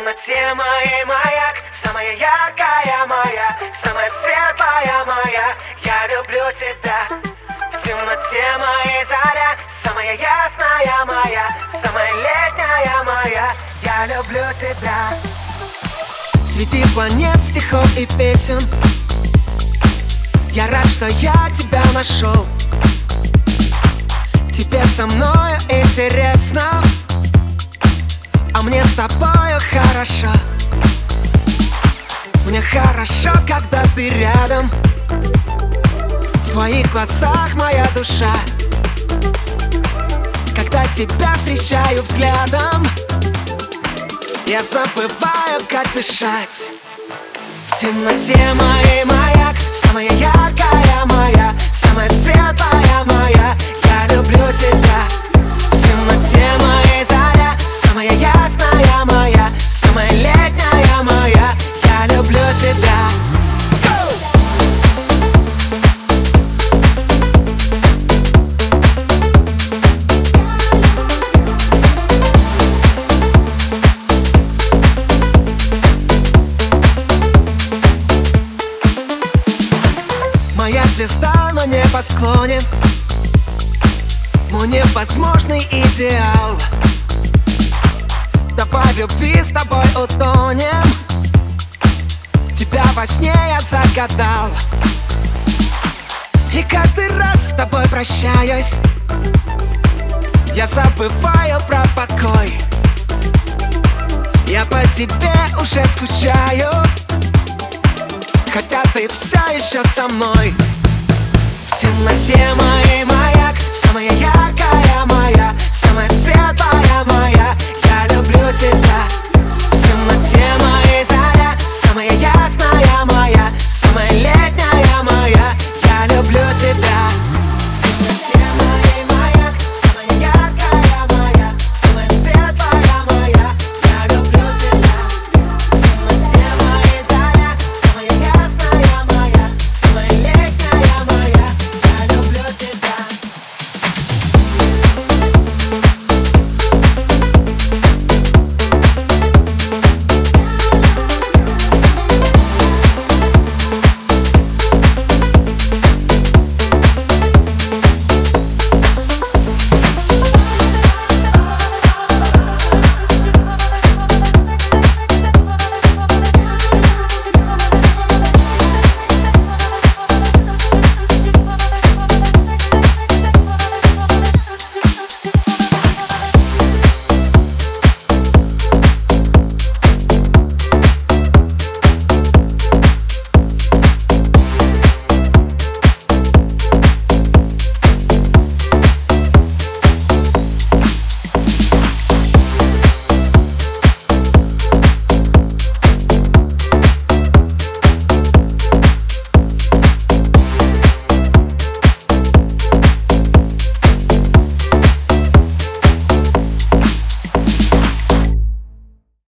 темноте моей маяк. Самая яркая моя, самая светлая моя. Я люблю тебя. В темноте моей заря. Самая ясная моя, самая летняя моя. Я люблю тебя. Среди планет, стихов и песен. Я рад, что я тебя нашел Тебе со мной интересно а мне с тобою хорошо. Мне хорошо, когда ты рядом. В твоих глазах моя душа. Когда тебя встречаю взглядом Я забываю, как дышать. В темноте моей маяк Самая яркая моя Самая светлая моя Моя звезда на небосклоне Мой невозможный идеал. Давай в любви с тобой утонем. Тебя во сне я загадал. И каждый раз с тобой прощаюсь. Я забываю про покой. Я по тебе уже скучаю хотя ты все еще со мной. В темноте мой маяк, самая яркая